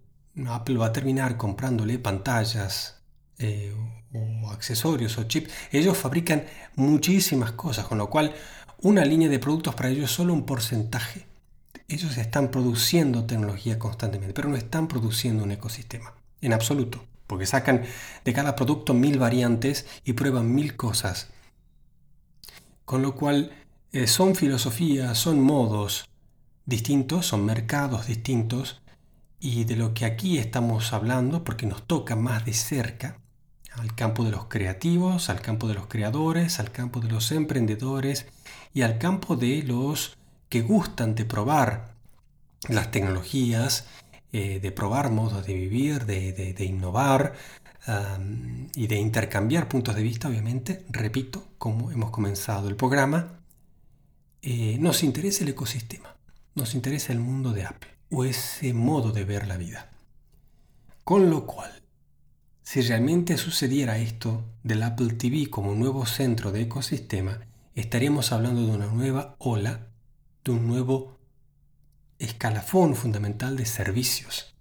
Apple va a terminar comprándole pantallas eh, o accesorios o chips. Ellos fabrican muchísimas cosas, con lo cual una línea de productos para ellos es solo un porcentaje. Ellos están produciendo tecnología constantemente, pero no están produciendo un ecosistema, en absoluto, porque sacan de cada producto mil variantes y prueban mil cosas. Con lo cual eh, son filosofías, son modos, distintos, son mercados distintos y de lo que aquí estamos hablando, porque nos toca más de cerca, al campo de los creativos, al campo de los creadores, al campo de los emprendedores y al campo de los que gustan de probar las tecnologías, eh, de probar modos de vivir, de, innovar y de intercambiar puntos de vista, obviamente, repito, como hemos comenzado el programa, eh, nos interesa el ecosistema nos interesa el mundo de Apple o ese modo de ver la vida. Con lo cual, si realmente sucediera esto del Apple TV como un nuevo centro de ecosistema, estaríamos hablando de una nueva ola, de un nuevo escalafón fundamental de servicios.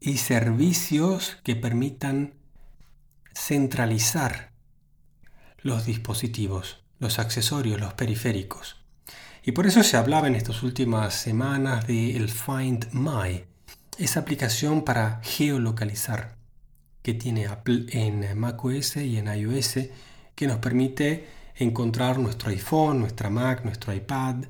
Y servicios que permitan centralizar los dispositivos, los accesorios, los periféricos, y por eso se hablaba en estas últimas semanas de el Find My, esa aplicación para geolocalizar que tiene Apple en macOS y en iOS, que nos permite encontrar nuestro iPhone, nuestra Mac, nuestro iPad,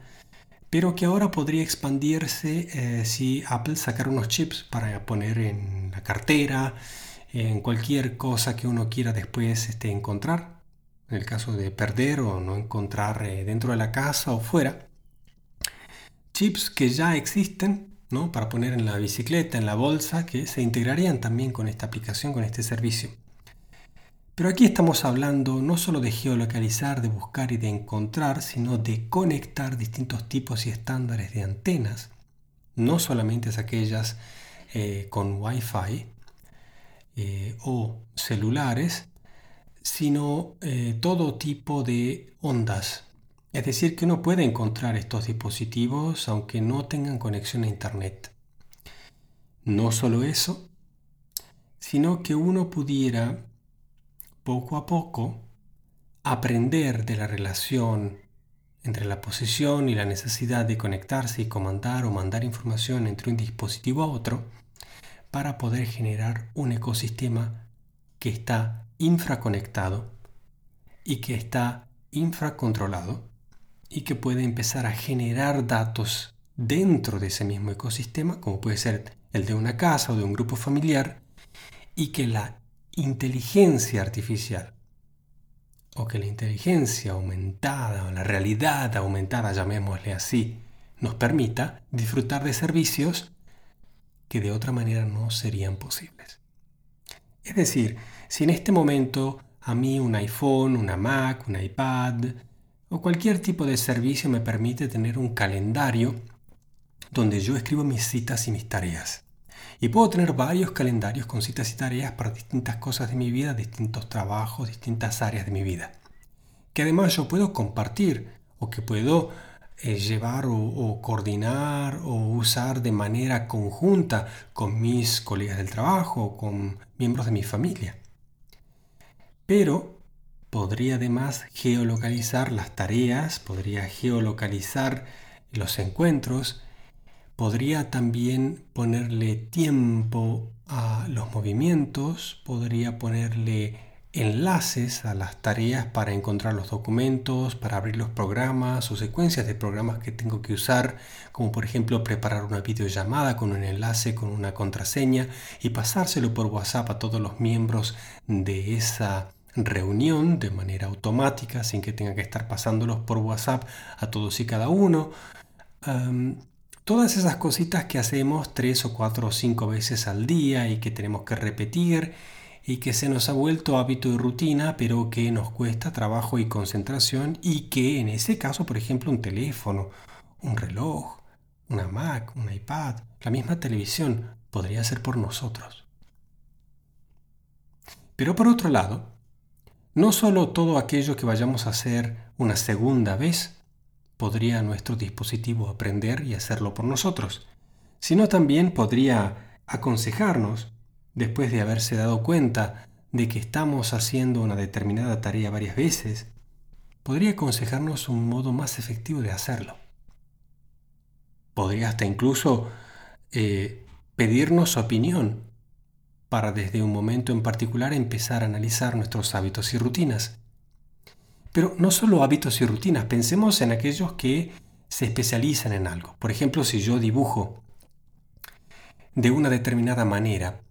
pero que ahora podría expandirse eh, si Apple sacara unos chips para poner en la cartera, en cualquier cosa que uno quiera después este, encontrar en el caso de perder o no encontrar eh, dentro de la casa o fuera. Chips que ya existen ¿no? para poner en la bicicleta, en la bolsa, que se integrarían también con esta aplicación, con este servicio. Pero aquí estamos hablando no solo de geolocalizar, de buscar y de encontrar, sino de conectar distintos tipos y estándares de antenas, no solamente es aquellas eh, con Wi-Fi eh, o celulares, sino eh, todo tipo de ondas Es decir, que uno puede encontrar estos dispositivos aunque no tengan conexión a Internet. No solo eso, sino que uno pudiera poco a poco aprender de la relación entre la posición y la necesidad de conectarse y comandar o mandar información entre un dispositivo a otro para poder generar un ecosistema que está infraconectado y que está infracontrolado y que puede empezar a generar datos dentro de ese mismo ecosistema, como puede ser el de una casa o de un grupo familiar, y que la inteligencia artificial o que la inteligencia aumentada o la realidad aumentada, llamémosle así, nos permita disfrutar de servicios que de otra manera no serían posibles. Es decir, si en este momento a mí un iPhone, una Mac, un iPad, o cualquier tipo de servicio me permite tener un calendario donde yo escribo mis citas y mis tareas. Y puedo tener varios calendarios con citas y tareas para distintas cosas de mi vida, distintos trabajos, distintas áreas de mi vida. Que además yo puedo compartir o que puedo eh, llevar o, o, coordinar o usar de manera conjunta con mis colegas del trabajo o con miembros de mi familia. Pero podría además geolocalizar las tareas, podría geolocalizar los encuentros, podría también ponerle tiempo a los movimientos, podría ponerle enlaces a las tareas para encontrar los documentos, para abrir los programas o secuencias de programas que tengo que usar, como por ejemplo preparar una videollamada con un enlace, con una contraseña y pasárselo por WhatsApp a todos los miembros de esa reunión de manera automática, sin que tenga que estar pasándolos por WhatsApp a todos y cada uno. Todas esas cositas que hacemos tres o cuatro o cinco veces al día y que tenemos que repetir y que se nos ha vuelto hábito y rutina, pero que nos cuesta trabajo y concentración y que en ese caso, por ejemplo, un teléfono, un reloj, una Mac, un iPad, la misma televisión podría ser por nosotros. Pero por otro lado, no solo todo aquello que vayamos a hacer una segunda vez podría nuestro dispositivo aprender y hacerlo por nosotros, sino también podría aconsejarnos, después de haberse dado cuenta de que estamos haciendo una determinada tarea varias veces, podría aconsejarnos un modo más efectivo de hacerlo. Podría hasta incluso eh, pedirnos opinión para desde un momento en particular empezar a analizar nuestros hábitos y rutinas. Pero no solo hábitos y rutinas, pensemos en aquellos que se especializan en algo. Por ejemplo, si yo dibujo de una determinada manera,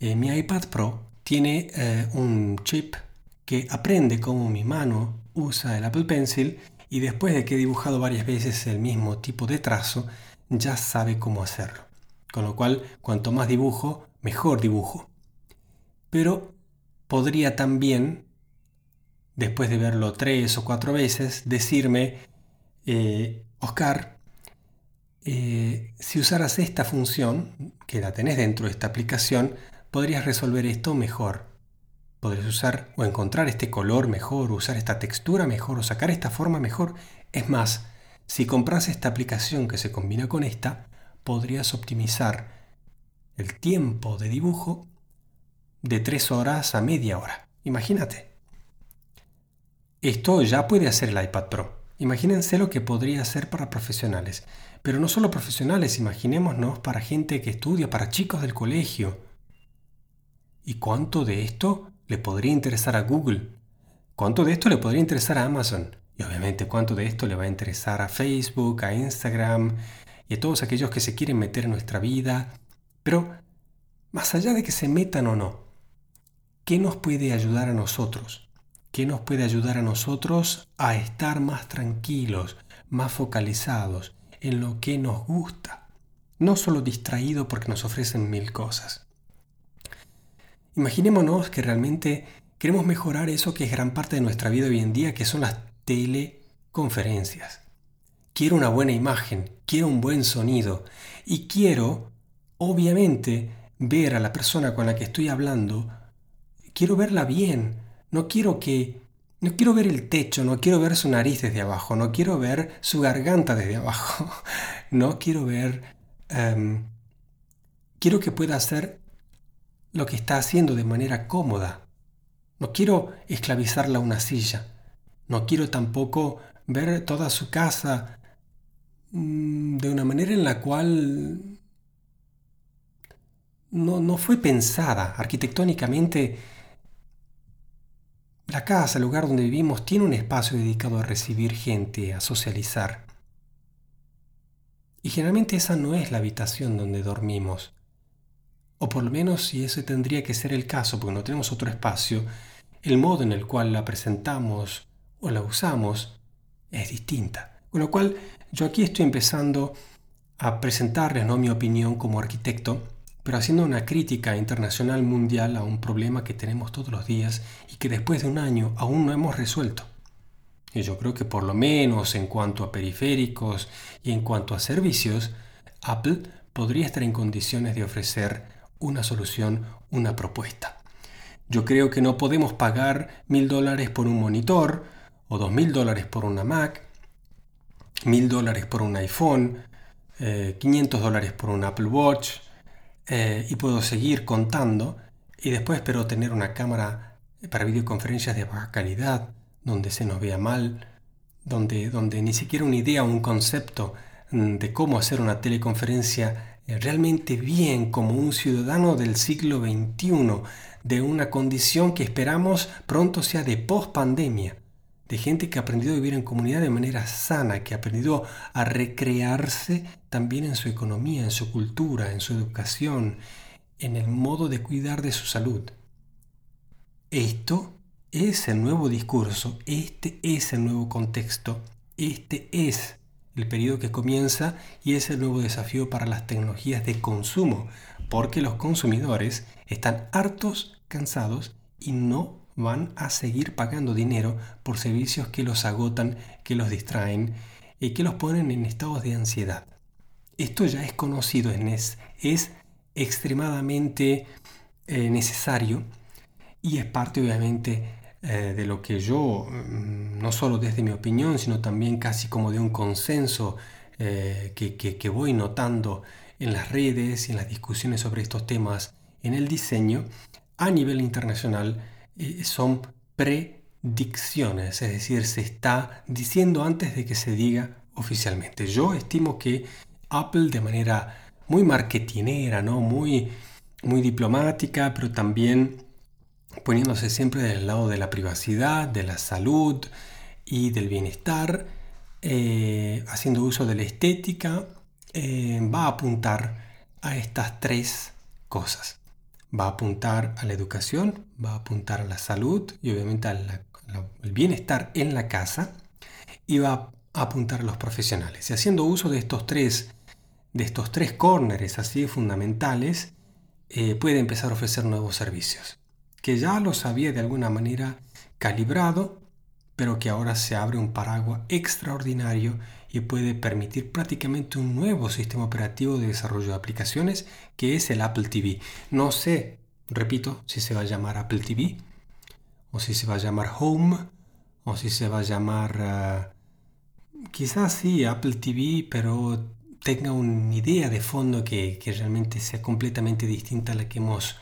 eh, mi iPad Pro tiene eh, un chip que aprende cómo mi mano usa el Apple Pencil y después de que he dibujado varias veces el mismo tipo de trazo, ya sabe cómo hacerlo. Con lo cual, cuanto más dibujo, mejor dibujo. Pero podría también, después de verlo tres o cuatro veces, decirme, eh, Oscar, eh, si usaras esta función, que la tenés dentro de esta aplicación, podrías resolver esto mejor. Podrías usar o encontrar este color mejor, usar esta textura mejor, o sacar esta forma mejor. Es más, si compras esta aplicación que se combina con esta, podrías optimizar el tiempo de dibujo de tres horas a media hora. Imagínate. Esto ya puede hacer el iPad Pro. Imagínense lo que podría hacer para profesionales. Pero no solo profesionales, imaginémonos para gente que estudia, para chicos del colegio. ¿Y cuánto de esto le podría interesar a Google? ¿Cuánto de esto le podría interesar a Amazon? Y obviamente cuánto de esto le va a interesar a Facebook, a Instagram y a todos aquellos que se quieren meter en nuestra vida pero, más allá de que se metan o no, ¿qué nos puede ayudar a nosotros? ¿Qué nos puede ayudar a nosotros a estar más tranquilos, más focalizados en lo que nos gusta? No solo distraídos porque nos ofrecen mil cosas. Imaginémonos que realmente queremos mejorar eso que es gran parte de nuestra vida hoy en día, que son las teleconferencias. Quiero una buena imagen, quiero un buen sonido y quiero obviamente ver a la persona con la que estoy hablando, quiero verla bien, no quiero que No quiero ver el techo, no quiero ver su nariz desde abajo, no quiero ver su garganta desde abajo, no quiero ver... Em, quiero que pueda hacer lo que está haciendo de manera cómoda. No quiero esclavizarla a una silla. No quiero tampoco ver toda su casa mm, de una manera en la cual no, no fue pensada arquitectónicamente. La casa, el lugar donde vivimos, tiene un espacio dedicado a recibir gente, a socializar. Y generalmente esa no es la habitación donde dormimos. O por lo menos si ese tendría que ser el caso, porque no tenemos otro espacio, el modo en el cual la presentamos o la usamos es distinta. Con lo cual yo aquí estoy empezando a presentarles ¿no? mi opinión como arquitecto, pero haciendo una crítica internacional mundial a un problema que tenemos todos los días y que después de un año aún no hemos resuelto. Y yo creo que por lo menos en cuanto a periféricos y en cuanto a servicios, Apple podría estar en condiciones de ofrecer una solución, una propuesta. Yo creo que no podemos pagar mil dólares por un monitor o dos mil dólares por una Mac, mil dólares por un iPhone, 500 eh, dólares por un Apple Watch eh, y puedo seguir contando y después espero tener una cámara para videoconferencias de baja calidad donde se nos vea mal, donde, donde ni siquiera una idea o un concepto mm, de cómo hacer una teleconferencia eh, realmente bien como un ciudadano del siglo XXI, de una condición que esperamos pronto sea de post pandemia, de gente que ha aprendido a vivir en comunidad de manera sana, que ha aprendido a recrearse también en su economía, en su cultura, en su educación, en el modo de cuidar de su salud. Esto es el nuevo discurso, este es el nuevo contexto, este es el periodo que comienza y es el nuevo desafío para las tecnologías de consumo, porque los consumidores están hartos, cansados y no van a seguir pagando dinero por servicios que los agotan, que los distraen y que los ponen en estados de ansiedad. Esto ya es conocido, es, es extremadamente eh, necesario y es parte obviamente eh, de lo que yo, mm, no solo desde mi opinión, sino también casi como de un consenso eh, que, voy notando en las redes y en las discusiones sobre estos temas en el diseño, a nivel internacional eh, son predicciones, es decir, se está diciendo antes de que se diga oficialmente. Yo estimo que Apple de manera muy marketinera, ¿no? muy, muy diplomática, pero también poniéndose siempre del lado de la privacidad, de la salud y del bienestar, eh, haciendo uso de la estética, eh, va a apuntar a estas tres cosas. Va a apuntar a la educación, va a apuntar a la salud y obviamente al bienestar en la casa y va a apuntar a los profesionales. Y haciendo uso de estos tres, de estos tres corners así fundamentales, eh, puede empezar a ofrecer nuevos servicios que ya los había de alguna manera calibrado, pero que ahora se abre un paraguas extraordinario y puede permitir prácticamente un nuevo sistema operativo de desarrollo de aplicaciones que es el Apple TV. No sé, repito, si se va a llamar Apple TV o si se va a llamar Home o si se va a llamar ah, quizás sí Apple TV, pero tenga una idea de fondo que, que realmente sea completamente distinta a la que hemos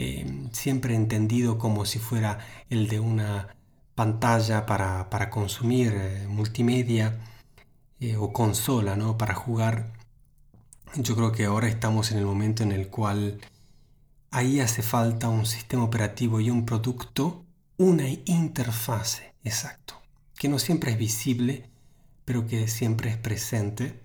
eh, siempre entendido como si fuera el de una pantalla para, consumir eh, multimedia eh, o consola, ¿no? Para jugar. Yo creo que ahora estamos en el momento en el cual ahí hace falta un sistema operativo y un producto, una interfase, exacto, que no siempre es visible, pero que siempre es presente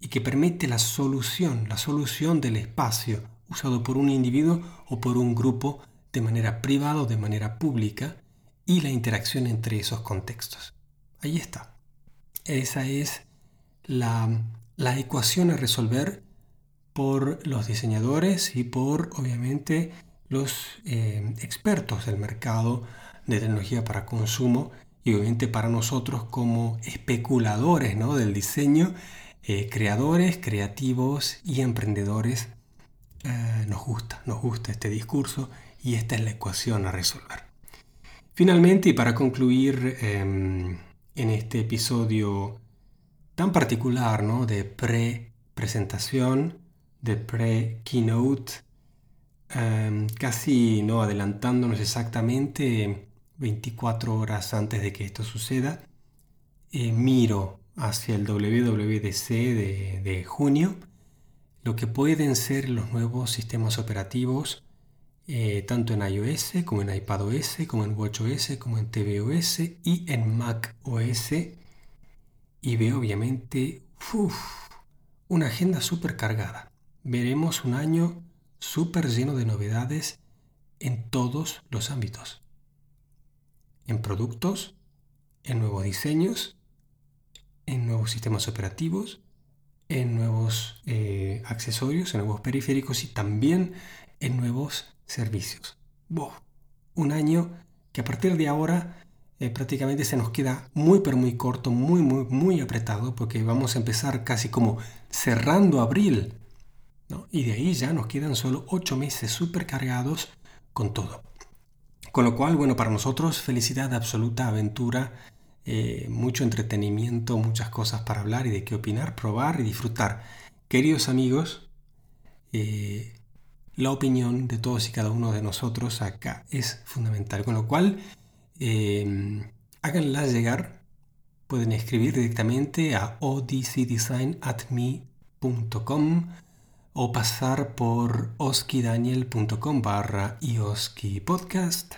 y que permite la solución, la solución del espacio usado por un individuo o por un grupo de manera privada o de manera pública y la interacción entre esos contextos. Ahí está. Esa es la, ecuación a resolver por los diseñadores y por, obviamente, los eh, expertos del mercado de tecnología para consumo y obviamente para nosotros como especuladores ¿no? del diseño, eh, creadores, creativos y emprendedores eh, nos gusta, nos gusta este discurso y esta es la ecuación a resolver. Finalmente, y para concluir em, en este episodio tan particular ¿no? de pre-presentación, de pre-keynote, em, casi no adelantándonos exactamente 24 horas antes de que esto suceda, eh, miro hacia el WWDC de, de junio lo que pueden ser los nuevos sistemas operativos eh, tanto en iOS como en iPadOS, como en WatchOS, como en tvOS y en macOS. Y veo obviamente una agenda súper cargada. Veremos un año súper lleno de novedades en todos los ámbitos. En productos, en nuevos diseños, en nuevos sistemas operativos, en nuevos eh, accesorios, en nuevos periféricos y también en nuevos servicios. un año que a partir de ahora eh, prácticamente se nos queda muy pero muy corto, muy muy muy apretado porque vamos a empezar casi como cerrando abril. Y de ahí ya nos quedan solo ocho meses súper cargados con todo. Con lo cual, bueno, para nosotros felicidad absoluta, aventura, eh, mucho entretenimiento, muchas cosas para hablar y de qué opinar, probar y disfrutar. Queridos amigos, eh, la opinión de todos y cada uno de nosotros acá es fundamental. Con lo cual, em, háganla llegar. Pueden escribir directamente a odcdesign.me.com o pasar por oskidaniel.com barra ioski podcast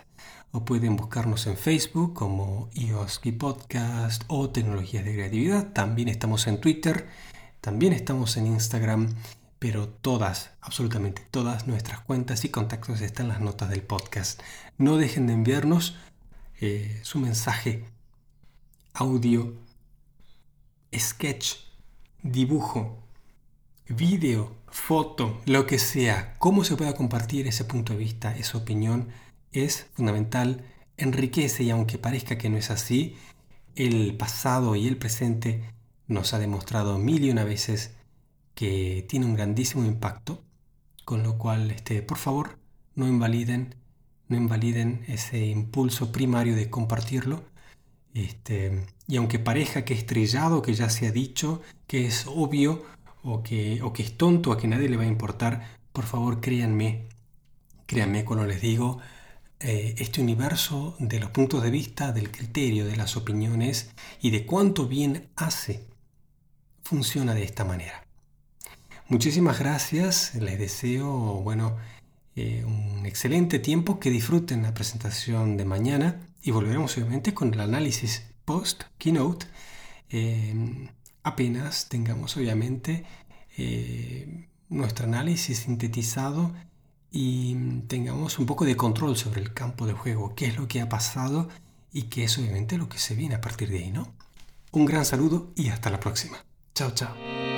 o pueden buscarnos en Facebook como ioski podcast o tecnologías de creatividad. También estamos en Twitter, también estamos en Instagram pero todas, absolutamente todas nuestras cuentas y contactos están en las notas del podcast. No dejen de enviarnos eh, su mensaje, audio, sketch, dibujo, vídeo, foto, lo que sea. Cómo se pueda compartir ese punto de vista, esa opinión, es fundamental, enriquece y aunque parezca que no es así, el pasado y el presente nos ha demostrado mil y una veces que tiene un grandísimo impacto, con lo cual, este, por favor, no invaliden, no invaliden ese impulso primario de compartirlo. Este, y aunque parezca que es trillado, que ya se ha dicho, que es obvio o que, o que es tonto, a que nadie le va a importar, por favor créanme, créanme cuando les digo, eh, este universo de los puntos de vista, del criterio, de las opiniones y de cuánto bien hace, funciona de esta manera. Muchísimas gracias, les deseo, bueno, eh, un excelente tiempo, que disfruten la presentación de mañana y volveremos obviamente con el análisis post keynote. Eh, apenas tengamos obviamente eh, nuestro análisis sintetizado y tengamos un poco de control sobre el campo de juego, qué es lo que ha pasado y qué es obviamente lo que se viene a partir de ahí, ¿no? Un gran saludo y hasta la próxima. Chao, chao.